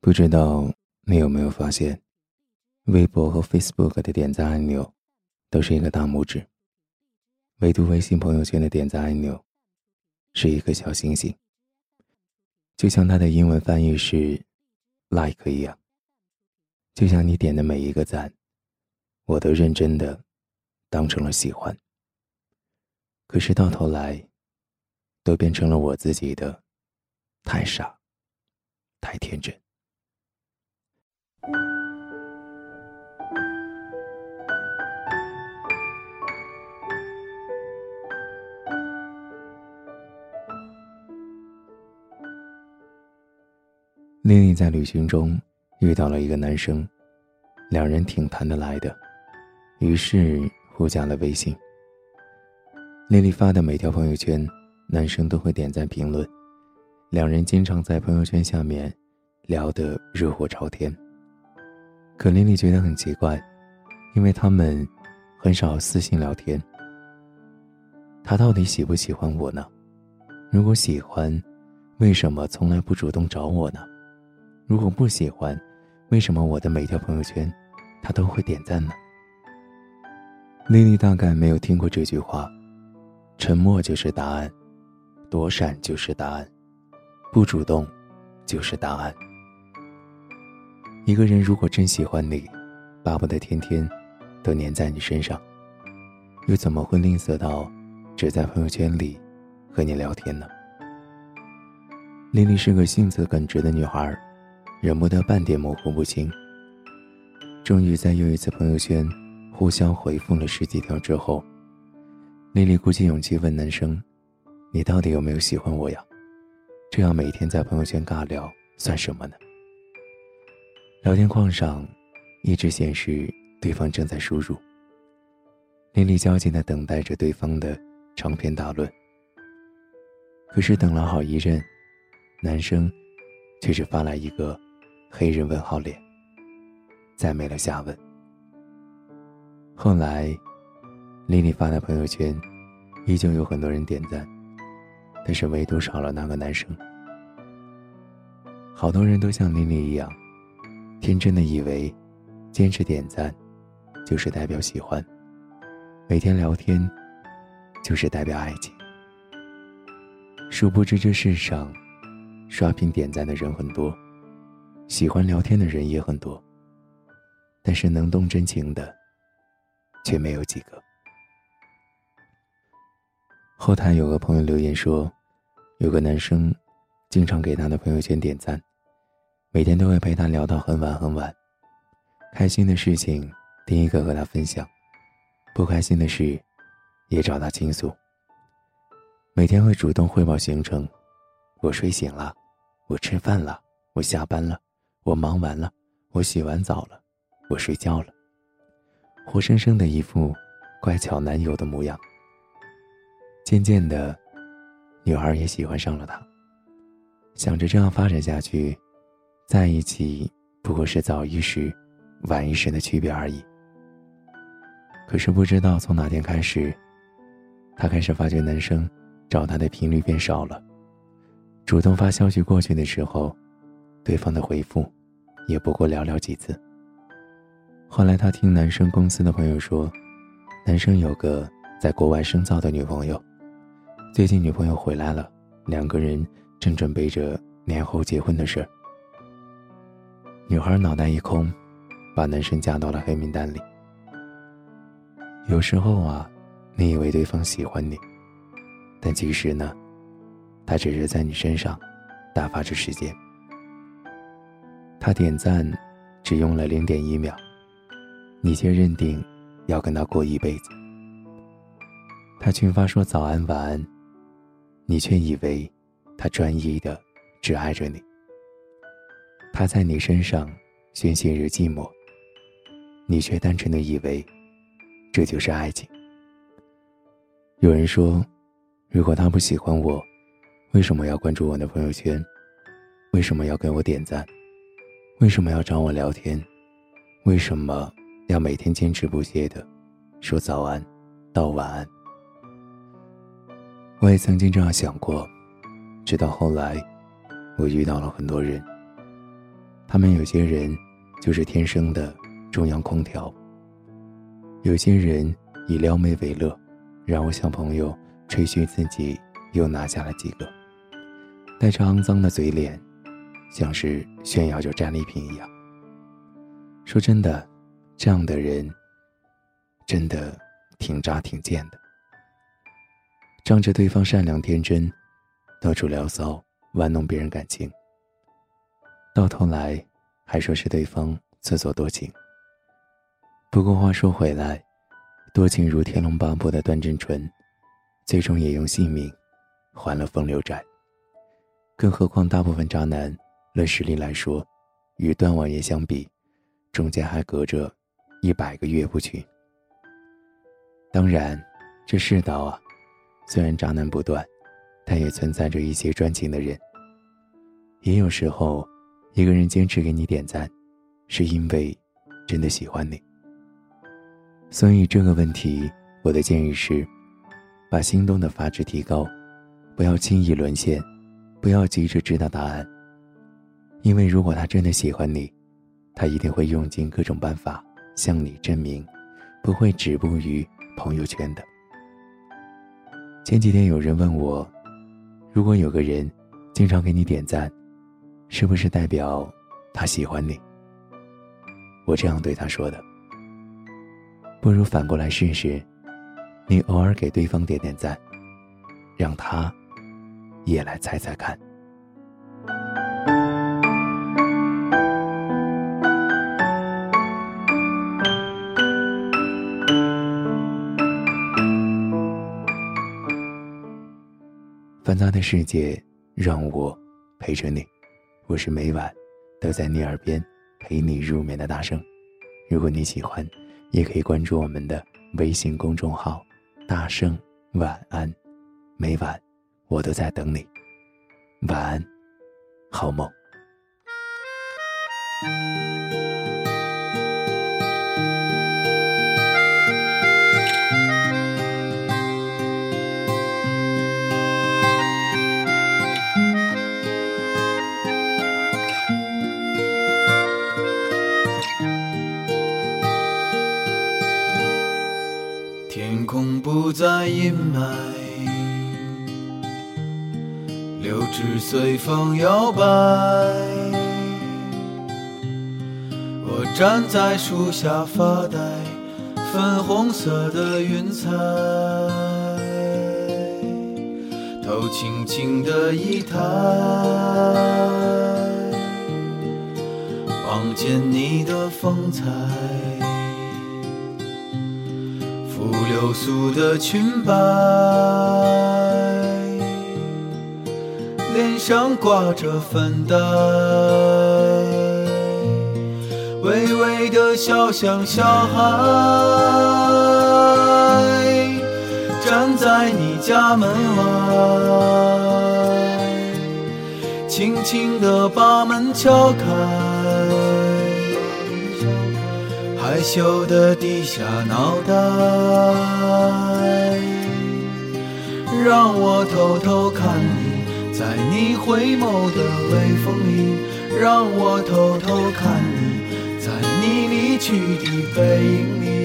不知道你有没有发现，微博和 Facebook 的点赞按钮都是一个大拇指，唯独微信朋友圈的点赞按钮是一个小星星，就像它的英文翻译是 “like” 一样。就像你点的每一个赞，我都认真的当成了喜欢。可是到头来，都变成了我自己的太傻、太天真。丽丽在旅行中。遇到了一个男生，两人挺谈得来的，于是互加了微信。丽丽发的每条朋友圈，男生都会点赞评论，两人经常在朋友圈下面聊得热火朝天。可丽丽觉得很奇怪，因为他们很少私信聊天。他到底喜不喜欢我呢？如果喜欢，为什么从来不主动找我呢？如果不喜欢，为什么我的每条朋友圈，他都会点赞呢？丽丽大概没有听过这句话：“沉默就是答案，躲闪就是答案，不主动就是答案。”一个人如果真喜欢你，巴不得天天都黏在你身上，又怎么会吝啬到只在朋友圈里和你聊天呢？丽丽是个性子耿直的女孩。忍不得半点模糊不清。终于在又一次朋友圈互相回复了十几条之后，丽丽鼓起勇气问男生：“你到底有没有喜欢我呀？这样每天在朋友圈尬聊算什么呢？”聊天框上一直显示对方正在输入。丽丽焦急地等待着对方的长篇大论。可是等了好一阵，男生却只发来一个。黑人问号脸，再没了下文。后来，丽丽发的朋友圈，依旧有很多人点赞，但是唯独少了那个男生。好多人都像丽丽一样，天真的以为，坚持点赞，就是代表喜欢；每天聊天，就是代表爱情。殊不知这世上，刷屏点赞的人很多。喜欢聊天的人也很多，但是能动真情的，却没有几个。后台有个朋友留言说，有个男生，经常给他的朋友圈点赞，每天都会陪他聊到很晚很晚，开心的事情第一个和他分享，不开心的事，也找他倾诉。每天会主动汇报行程，我睡醒了，我吃饭了，我下班了。我忙完了，我洗完澡了，我睡觉了。活生生的一副乖巧男友的模样。渐渐的，女孩也喜欢上了他。想着这样发展下去，在一起不过是早一时、晚一时的区别而已。可是不知道从哪天开始，她开始发觉男生找她的频率变少了。主动发消息过去的时候，对方的回复。也不过寥寥几次。后来他听男生公司的朋友说，男生有个在国外深造的女朋友，最近女朋友回来了，两个人正准备着年后结婚的事儿。女孩脑袋一空，把男生加到了黑名单里。有时候啊，你以为对方喜欢你，但其实呢，他只是在你身上打发着时间。他点赞，只用了零点一秒，你却认定要跟他过一辈子。他群发说早安晚安，你却以为他专一的只爱着你。他在你身上宣泄着寂寞，你却单纯的以为这就是爱情。有人说，如果他不喜欢我，为什么要关注我的朋友圈？为什么要给我点赞？为什么要找我聊天？为什么要每天坚持不懈的说早安到晚安？我也曾经这样想过，直到后来，我遇到了很多人，他们有些人就是天生的中央空调，有些人以撩妹为乐，然后向朋友吹嘘自己又拿下了几个，带着肮脏的嘴脸，像是炫耀着战利品一样。说真的，这样的人真的挺渣挺贱的，仗着对方善良天真，到处聊骚玩弄别人感情，到头来还说是对方自作多情。不过话说回来，多情如《天龙八部》的段正淳，最终也用性命还了风流债。更何况大部分渣男，论实力来说，与段王爷相比。中间还隔着一百个岳不群。当然，这世道啊，虽然渣男不断，但也存在着一些专情的人。也有时候，一个人坚持给你点赞，是因为真的喜欢你。所以这个问题，我的建议是，把心动的阀值提高，不要轻易沦陷，不要急着知道答案。因为如果他真的喜欢你，他一定会用尽各种办法向你证明，不会止步于朋友圈的。前几天有人问我，如果有个人经常给你点赞，是不是代表他喜欢你？我这样对他说的：不如反过来试试，你偶尔给对方点点赞，让他也来猜猜看。繁杂的世界，让我陪着你。我是每晚都在你耳边陪你入眠的大圣。如果你喜欢，也可以关注我们的微信公众号“大圣晚安”。每晚我都在等你。晚安，好梦。不再阴霾，柳枝随风摇摆。我站在树下发呆，粉红色的云彩，头轻轻的一抬，望见你的风采。流苏的裙摆，脸上挂着粉黛，微微的笑像小孩，站在你家门外，轻轻地把门敲开。害羞的低下脑袋，让我偷偷看你，在你回眸的微风里，让我偷偷看你，在你离去的背影里。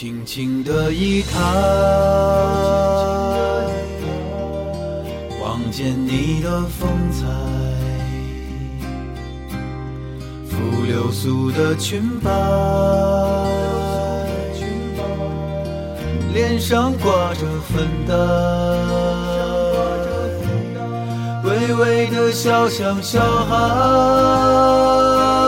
轻轻的一抬，望见你的风采，拂流苏的裙摆，脸上挂着粉黛，微微的笑像小孩。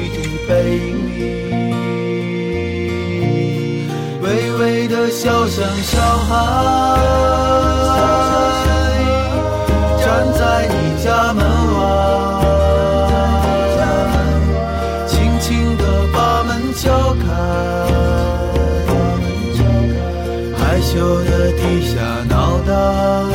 就像小孩站在你家门外轻轻地把门敲开害羞地低下脑袋。